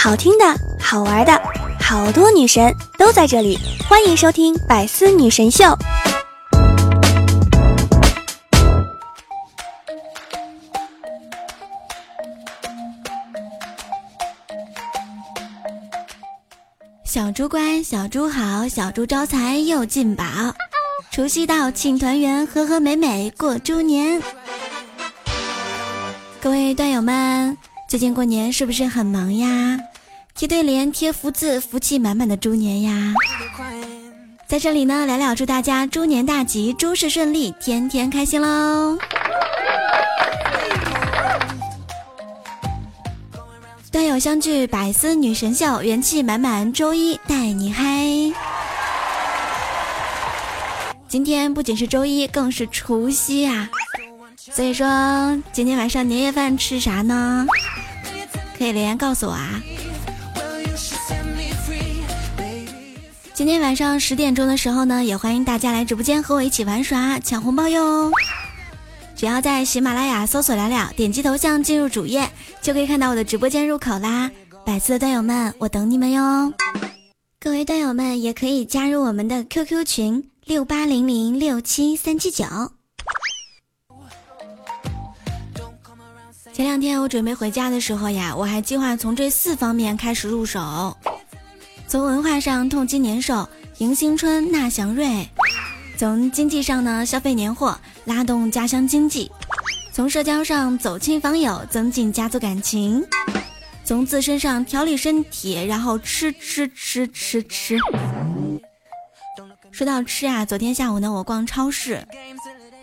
好听的，好玩的，好多女神都在这里，欢迎收听《百思女神秀》。小猪乖，小猪好，小猪招财又进宝。除夕到，庆团圆，和和美美过猪年。各位段友们，最近过年是不是很忙呀？贴对联，贴福字，福气满满的猪年呀！在这里呢，聊聊祝大家猪年大吉，诸事顺利，天天开心喽！段友相聚，百思女神秀，元气满满，周一带你嗨！今天不仅是周一，更是除夕呀！所以说，今天晚上年夜饭吃啥呢？可以留言告诉我啊！今天晚上十点钟的时候呢，也欢迎大家来直播间和我一起玩耍抢红包哟！只要在喜马拉雅搜索“聊聊”，点击头像进入主页，就可以看到我的直播间入口啦！百思的段友们，我等你们哟！各位段友们也可以加入我们的 QQ 群六八零零六七三七九。前两天我准备回家的时候呀，我还计划从这四方面开始入手。从文化上痛击年兽，迎新春纳祥瑞；从经济上呢消费年货，拉动家乡经济；从社交上走亲访友，增进家族感情；从自身上调理身体，然后吃吃吃吃吃。说到吃啊，昨天下午呢我逛超市，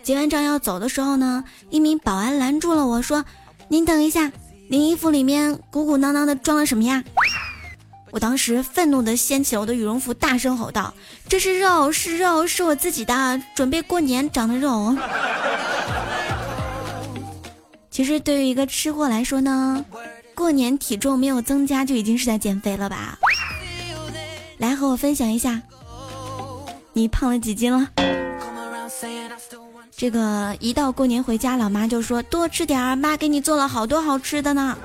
结完账要走的时候呢，一名保安拦住了我说：“您等一下，您衣服里面鼓鼓囊囊的装了什么呀？”我当时愤怒地掀起了我的羽绒服，大声吼道：“这是肉，是肉，是我自己的，准备过年长的肉。”其实对于一个吃货来说呢，过年体重没有增加就已经是在减肥了吧？来和我分享一下，你胖了几斤了？这个一到过年回家，老妈就说多吃点儿，妈给你做了好多好吃的呢。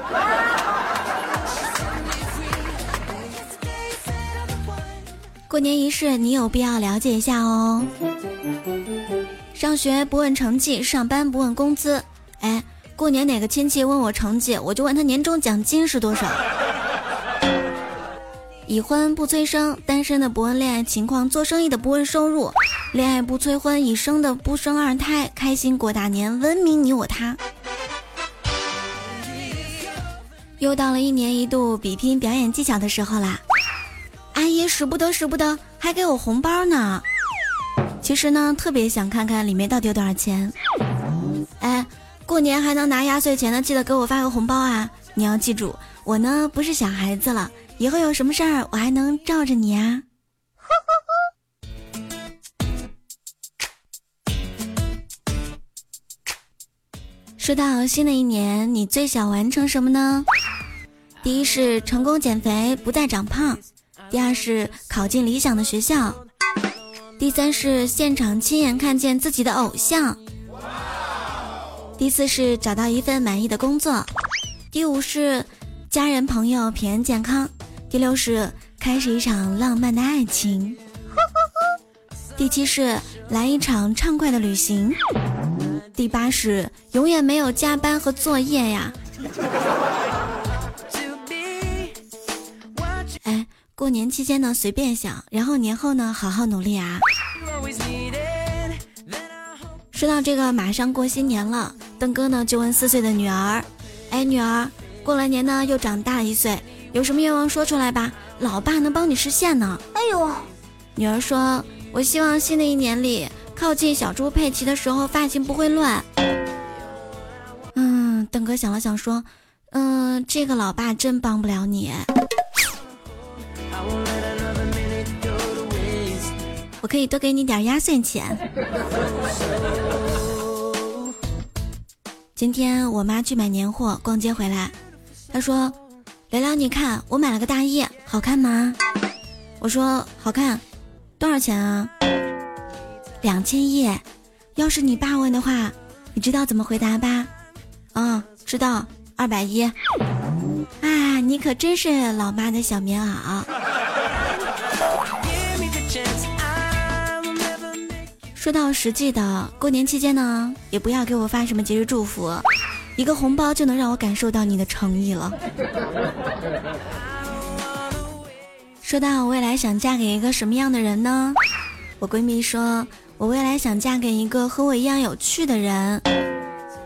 过年仪式，你有必要了解一下哦。上学不问成绩，上班不问工资。哎，过年哪个亲戚问我成绩，我就问他年终奖金是多少。已婚不催生，单身的不问恋爱情况，做生意的不问收入，恋爱不催婚，已生的不生二胎，开心过大年，文明你我他。又到了一年一度比拼表演技巧的时候啦。阿姨使不得使不得，还给我红包呢。其实呢，特别想看看里面到底有多少钱。哎，过年还能拿压岁钱的，记得给我发个红包啊！你要记住，我呢不是小孩子了，以后有什么事儿我还能罩着你啊。说到新的一年，你最想完成什么呢？第一是成功减肥，不再长胖。第二是考进理想的学校，第三是现场亲眼看见自己的偶像，第四是找到一份满意的工作，第五是家人朋友平安健康，第六是开始一场浪漫的爱情，第七是来一场畅快的旅行，第八是永远没有加班和作业呀。哎过年期间呢，随便想，然后年后呢，好好努力啊。说到这个，马上过新年了，邓哥呢就问四岁的女儿：“哎，女儿，过了年呢又长大一岁，有什么愿望说出来吧，老爸能帮你实现呢。”哎呦，女儿说：“我希望新的一年里，靠近小猪佩奇的时候发型不会乱。”嗯，邓哥想了想说：“嗯，这个老爸真帮不了你。”我可以多给你点压岁钱。今天我妈去买年货，逛街回来，她说：“聊聊，你看我买了个大衣，好看吗？”我说：“好看。”多少钱啊？两千一。要是你爸问的话，你知道怎么回答吧？嗯，知道，二百一。啊，你可真是老妈的小棉袄。说到实际的，过年期间呢，也不要给我发什么节日祝福，一个红包就能让我感受到你的诚意了。说到我未来想嫁给一个什么样的人呢？我闺蜜说，我未来想嫁给一个和我一样有趣的人。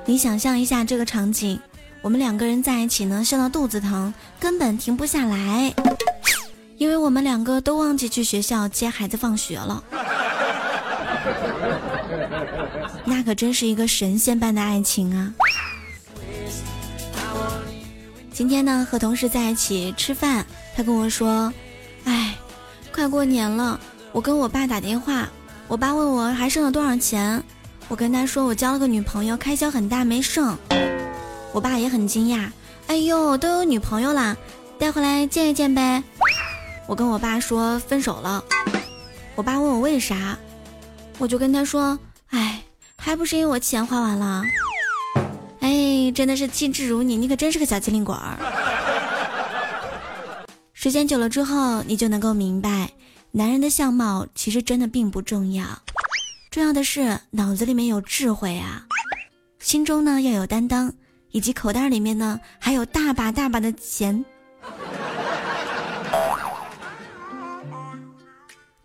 你想象一下这个场景，我们两个人在一起呢，笑到肚子疼，根本停不下来，因为我们两个都忘记去学校接孩子放学了。那可真是一个神仙般的爱情啊！今天呢，和同事在一起吃饭，他跟我说：“哎，快过年了，我跟我爸打电话，我爸问我还剩了多少钱，我跟他说我交了个女朋友，开销很大，没剩。我爸也很惊讶，哎呦，都有女朋友啦，带回来见一见呗。我跟我爸说分手了，我爸问我为啥。”我就跟他说：“哎，还不是因为我钱花完了。”哎，真的是气质如你，你可真是个小机灵鬼儿。时间久了之后，你就能够明白，男人的相貌其实真的并不重要，重要的是脑子里面有智慧啊，心中呢要有担当，以及口袋里面呢还有大把大把的钱。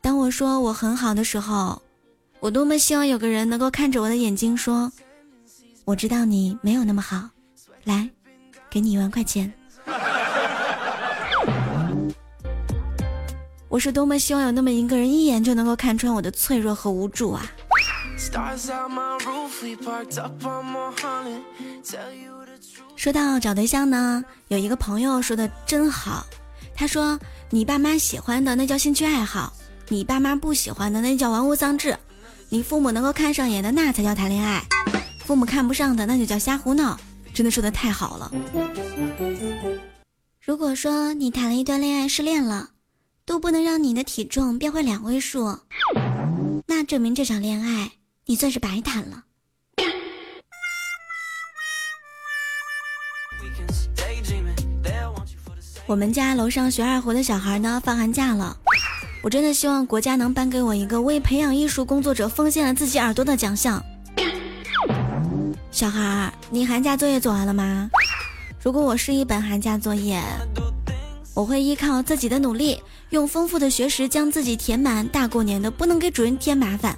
当我说我很好的时候。我多么希望有个人能够看着我的眼睛说：“我知道你没有那么好，来，给你一万块钱。”我是多么希望有那么一个人一眼就能够看穿我的脆弱和无助啊！说到找对象呢，有一个朋友说的真好，他说：“你爸妈喜欢的那叫兴趣爱好，你爸妈不喜欢的那叫玩物丧志。”你父母能够看上眼的，那才叫谈恋爱；父母看不上的，那就叫瞎胡闹。真的说的太好了。如果说你谈了一段恋爱失恋了，都不能让你的体重变回两位数，那证明这场恋爱你算是白谈了。我们家楼上学二胡的小孩呢，放寒假了。我真的希望国家能颁给我一个为培养艺术工作者奉献了自己耳朵的奖项。小孩儿，你寒假作业做完了吗？如果我是一本寒假作业，我会依靠自己的努力，用丰富的学识将自己填满。大过年的，不能给主人添麻烦。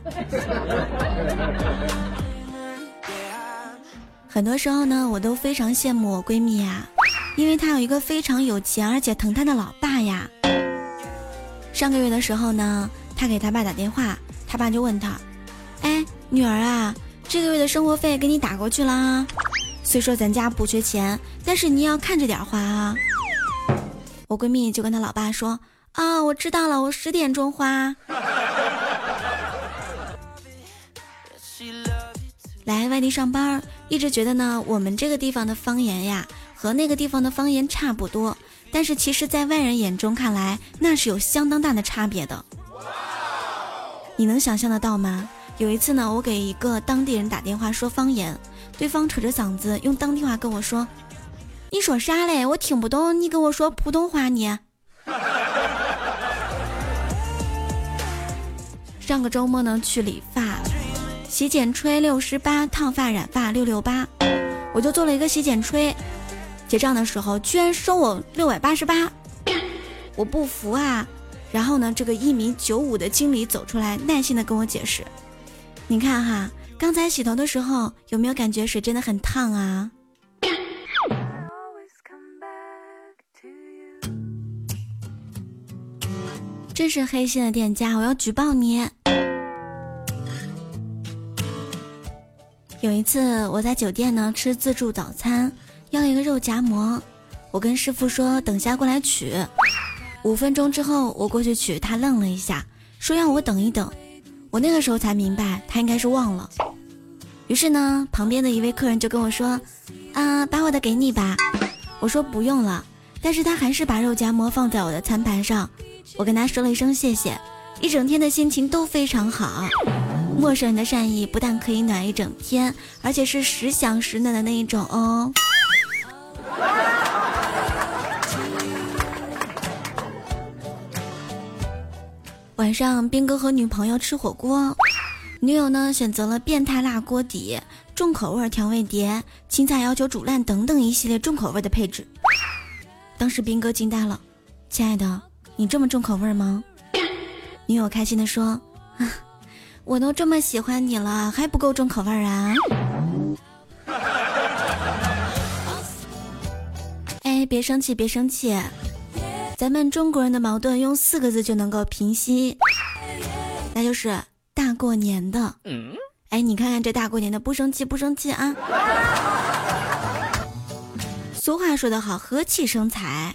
很多时候呢，我都非常羡慕我闺蜜呀，因为她有一个非常有钱而且疼她的老爸呀。上个月的时候呢，她给她爸打电话，她爸就问她：“哎，女儿啊，这个月的生活费给你打过去了啊。虽说咱家不缺钱，但是你要看着点花啊。”我闺蜜就跟她老爸说：“啊，我知道了，我十点钟花。”来外地上班，一直觉得呢，我们这个地方的方言呀，和那个地方的方言差不多。但是其实，在外人眼中看来，那是有相当大的差别的。你能想象得到吗？有一次呢，我给一个当地人打电话说方言，对方扯着嗓子用当地话跟我说：“你说啥嘞？我听不懂，你跟我说普通话呢。”上个周末呢，去理发，洗剪吹六十八，烫发染发六六八，我就做了一个洗剪吹。结账的时候居然收我六百八十八，我不服啊！然后呢，这个一米九五的经理走出来，耐心的跟我解释：“你看哈，刚才洗头的时候有没有感觉水真的很烫啊？”真是黑心的店家，我要举报你！有一次我在酒店呢吃自助早餐。要一个肉夹馍，我跟师傅说等下过来取。五分钟之后我过去取，他愣了一下，说让我等一等。我那个时候才明白，他应该是忘了。于是呢，旁边的一位客人就跟我说：“啊，把我的给你吧。”我说不用了，但是他还是把肉夹馍放在我的餐盘上。我跟他说了一声谢谢，一整天的心情都非常好。陌生人的善意不但可以暖一整天，而且是时想时暖的那一种哦。晚上兵哥和女朋友吃火锅，女友呢选择了变态辣锅底、重口味调味碟、青菜要求煮烂等等一系列重口味的配置。当时兵哥惊呆了，亲爱的，你这么重口味吗？女友开心的说：“啊，我都这么喜欢你了，还不够重口味啊？” 哎，别生气，别生气，咱们中国人的矛盾用四个字就能够平息，那就是大过年的。哎，你看看这大过年的，不生气，不生气啊！俗话说得好，和气生财。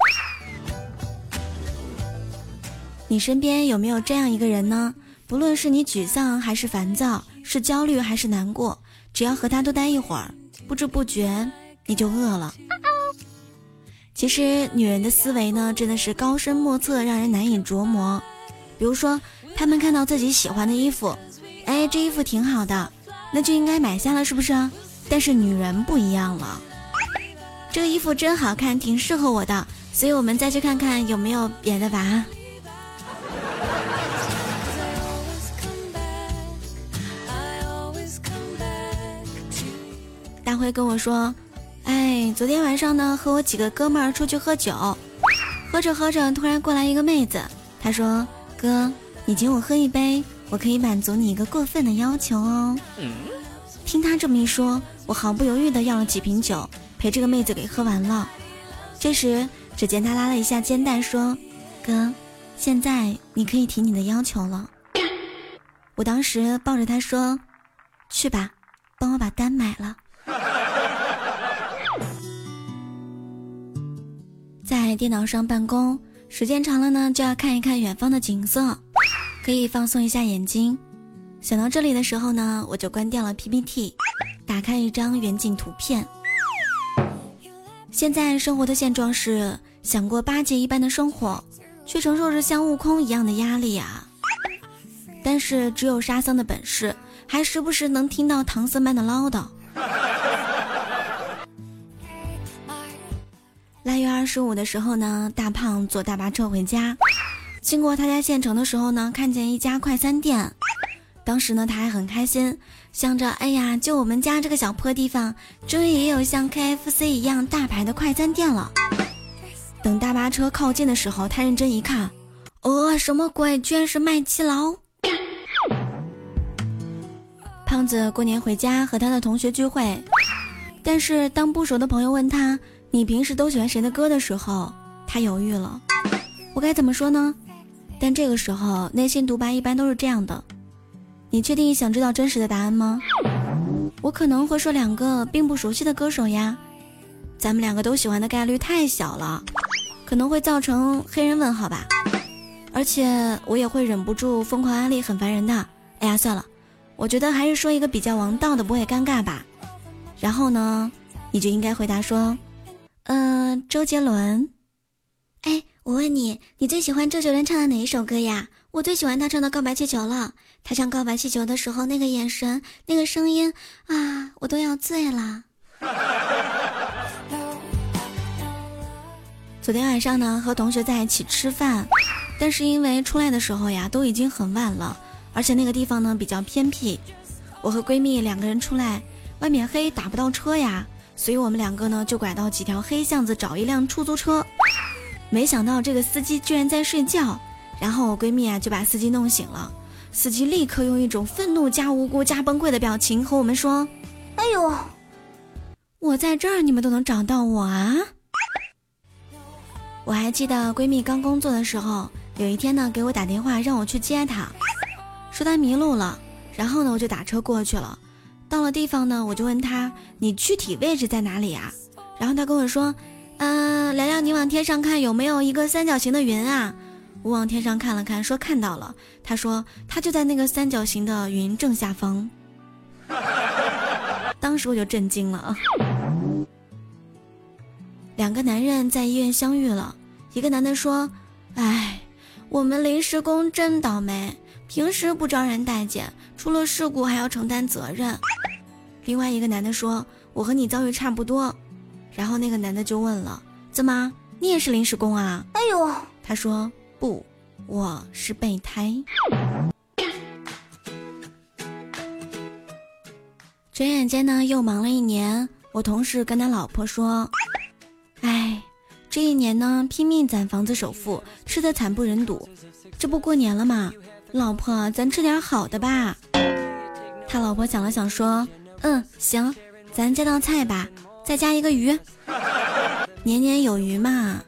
你身边有没有这样一个人呢？不论是你沮丧还是烦躁，是焦虑还是难过，只要和他多待一会儿，不知不觉你就饿了。其实女人的思维呢，真的是高深莫测，让人难以琢磨。比如说，她们看到自己喜欢的衣服，哎，这衣服挺好的，那就应该买下了，是不是？但是女人不一样了。这个衣服真好看，挺适合我的，所以我们再去看看有没有别的吧。大辉跟我说：“哎，昨天晚上呢，和我几个哥们儿出去喝酒，喝着喝着，突然过来一个妹子，她说：‘哥，你请我喝一杯，我可以满足你一个过分的要求哦。’听她这么一说，我毫不犹豫的要了几瓶酒。”陪这个妹子给喝完了，这时只见她拉了一下肩带，说：“哥，现在你可以提你的要求了。”我当时抱着她说：“去吧，帮我把单买了。”在电脑上办公时间长了呢，就要看一看远方的景色，可以放松一下眼睛。想到这里的时候呢，我就关掉了 PPT，打开一张远景图片。现在生活的现状是，想过八戒一般的生活，却承受着像悟空一样的压力啊。但是只有沙僧的本事，还时不时能听到唐僧般的唠叨。腊月二十五的时候呢，大胖坐大巴车回家，经过他家县城的时候呢，看见一家快餐店。当时呢，他还很开心，想着，哎呀，就我们家这个小破地方，终于也有像 KFC 一样大牌的快餐店了。等大巴车靠近的时候，他认真一看，呃，什么鬼？居然是麦当劳！胖子过年回家和他的同学聚会，但是当不熟的朋友问他，你平时都喜欢谁的歌的时候，他犹豫了，我该怎么说呢？但这个时候，内心独白一般都是这样的。你确定想知道真实的答案吗？我可能会说两个并不熟悉的歌手呀，咱们两个都喜欢的概率太小了，可能会造成黑人问号吧。而且我也会忍不住疯狂安利，很烦人的。哎呀，算了，我觉得还是说一个比较王道的，不会尴尬吧。然后呢，你就应该回答说，嗯，周杰伦。哎，我问你，你最喜欢周杰伦唱的哪一首歌呀？我最喜欢他唱的《告白气球》了。他唱《告白气球》的时候，那个眼神，那个声音啊，我都要醉了。昨天晚上呢，和同学在一起吃饭，但是因为出来的时候呀，都已经很晚了，而且那个地方呢比较偏僻。我和闺蜜两个人出来，外面黑，打不到车呀，所以我们两个呢就拐到几条黑巷子找一辆出租车。没想到这个司机居然在睡觉，然后我闺蜜啊就把司机弄醒了。司机立刻用一种愤怒加无辜加崩溃的表情和我们说：“哎呦，我在这儿，你们都能找到我啊！”我还记得闺蜜刚工作的时候，有一天呢给我打电话让我去接她，说她迷路了，然后呢我就打车过去了。到了地方呢，我就问他：“你具体位置在哪里啊？”然后他跟我说：“嗯，聊聊你往天上看有没有一个三角形的云啊？”我往天上看了看，说看到了。他说他就在那个三角形的云正下方。当时我就震惊了啊。两个男人在医院相遇了，一个男的说：“哎，我们临时工真倒霉，平时不招人待见，出了事故还要承担责任。”另外一个男的说：“我和你遭遇差不多。”然后那个男的就问了：“怎么，你也是临时工啊？”哎呦，他说。不，我是备胎。转眼间呢，又忙了一年。我同事跟他老婆说：“哎，这一年呢，拼命攒房子首付，吃的惨不忍睹。这不过年了嘛？老婆，咱吃点好的吧。”他老婆想了想说：“嗯，行，咱加道菜吧，再加一个鱼，年年有余嘛。”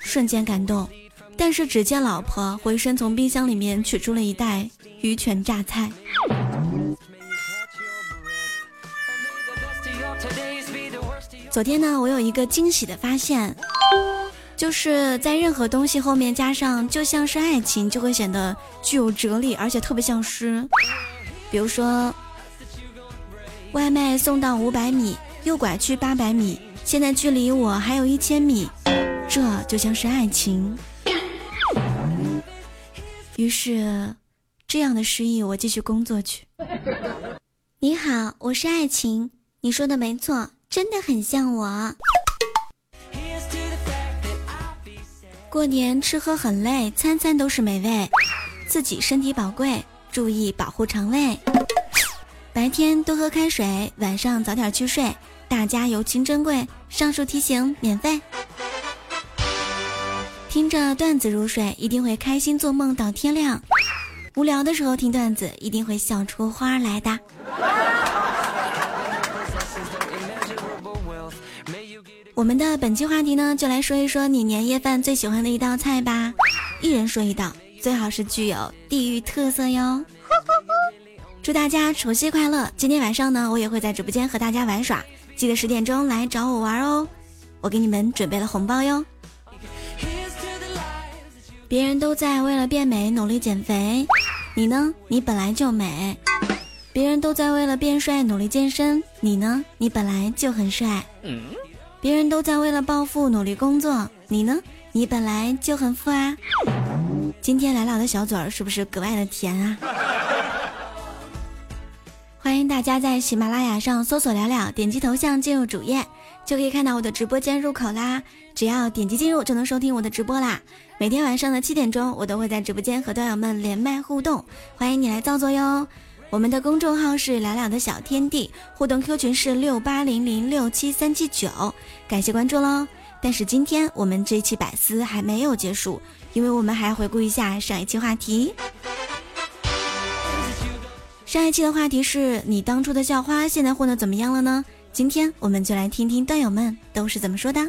瞬间感动，但是只见老婆回身从冰箱里面取出了一袋鱼泉榨菜。昨天呢，我有一个惊喜的发现，就是在任何东西后面加上“就像是爱情”，就会显得具有哲理，而且特别像诗。比如说，外卖送到五百米，右拐去八百米，现在距离我还有一千米，这就像是爱情。于是，这样的失意，我继续工作去。你好，我是爱情，你说的没错。真的很像我。过年吃喝很累，餐餐都是美味，自己身体宝贵，注意保护肠胃。白天多喝开水，晚上早点去睡，大家友情珍贵，上述提醒免费。听着段子入睡，一定会开心做梦到天亮。无聊的时候听段子，一定会笑出花来的。我们的本期话题呢，就来说一说你年夜饭最喜欢的一道菜吧。一人说一道，最好是具有地域特色哟。祝大家除夕快乐！今天晚上呢，我也会在直播间和大家玩耍，记得十点钟来找我玩哦。我给你们准备了红包哟。别人都在为了变美努力减肥，你呢？你本来就美。别人都在为了变帅努力健身，你呢？你本来就很帅。别人都在为了暴富努力工作，你呢？你本来就很富啊！今天来了的小嘴儿是不是格外的甜啊？大家在喜马拉雅上搜索“聊聊”，点击头像进入主页，就可以看到我的直播间入口啦。只要点击进入，就能收听我的直播啦。每天晚上的七点钟，我都会在直播间和段友们连麦互动，欢迎你来造作哟。我们的公众号是聊聊的小天地，互动 Q 群是六八零零六七三七九，感谢关注喽。但是今天我们这期百思还没有结束，因为我们还要回顾一下上一期话题。上一期的话题是你当初的校花现在混的怎么样了呢？今天我们就来听听段友们都是怎么说的。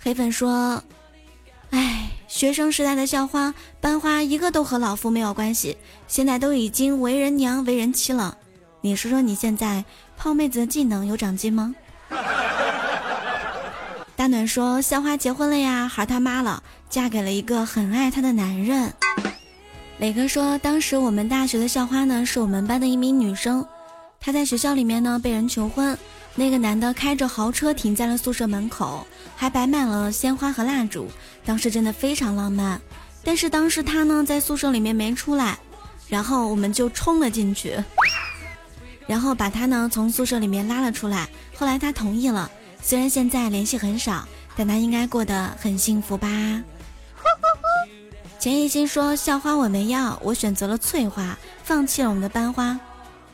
黑粉说。哎学生时代的校花、班花，一个都和老夫没有关系，现在都已经为人娘、为人妻了。你说说，你现在泡妹子的技能有长进吗？大暖说，校花结婚了呀，孩他妈了，嫁给了一个很爱她的男人。磊哥说，当时我们大学的校花呢，是我们班的一名女生，她在学校里面呢被人求婚。那个男的开着豪车停在了宿舍门口，还摆满了鲜花和蜡烛，当时真的非常浪漫。但是当时她呢在宿舍里面没出来，然后我们就冲了进去，然后把她呢从宿舍里面拉了出来。后来她同意了，虽然现在联系很少，但她应该过得很幸福吧。钱一心说：“校花我没要，我选择了翠花，放弃了我们的班花。”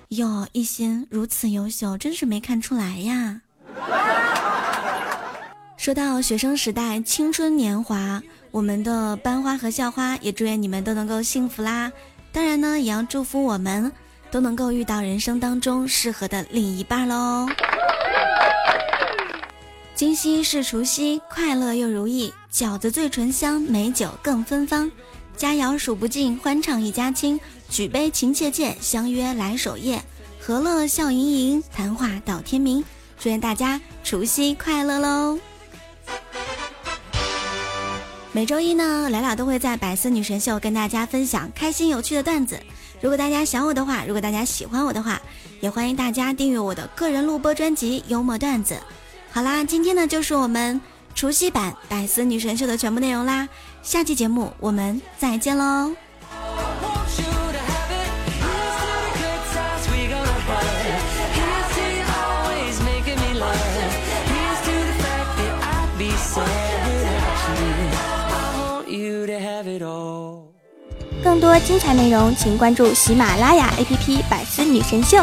哟，一心如此优秀，真是没看出来呀。说到学生时代青春年华，我们的班花和校花也祝愿你们都能够幸福啦。当然呢，也要祝福我们都能够遇到人生当中适合的另一半喽。今夕是除夕，快乐又如意，饺子最醇香，美酒更芬芳，佳肴数不尽，欢唱一家亲。举杯情切切，相约来守夜，和乐笑盈盈，谈话到天明。祝愿大家除夕快乐喽！每周一呢，聊聊都会在百思女神秀跟大家分享开心有趣的段子。如果大家想我的话，如果大家喜欢我的话，也欢迎大家订阅我的个人录播专辑《幽默段子》。好啦今天呢就是我们除夕版百思女神秀的全部内容啦下期节目我们再见喽。更多精彩内容请关注喜马拉雅 app 百思女神秀。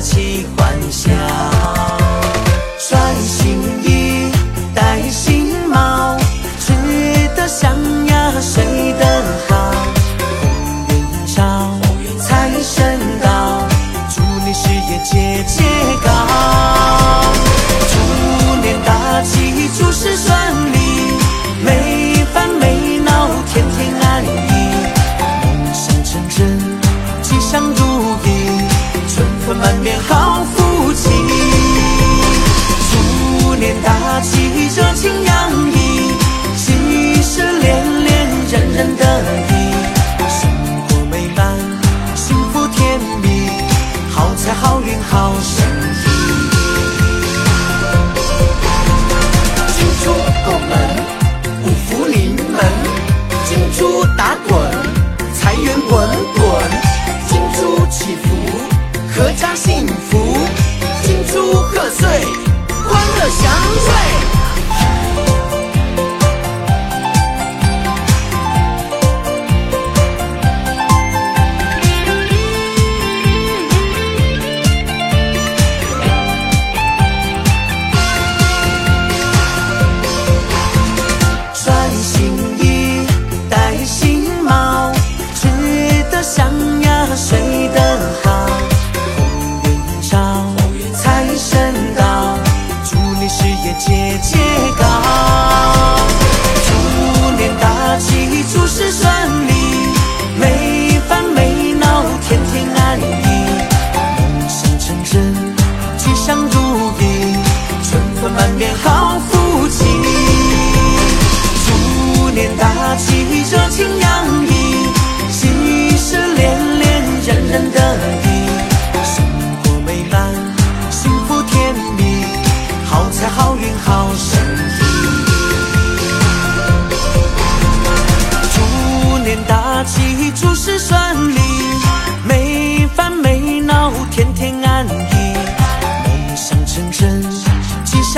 奇幻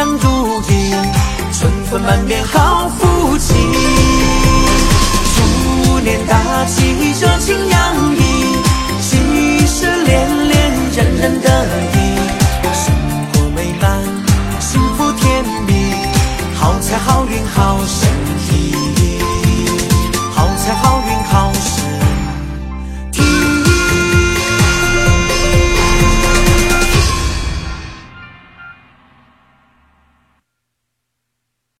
祥如意，春风满面好福气。鼠年大吉，热情洋溢。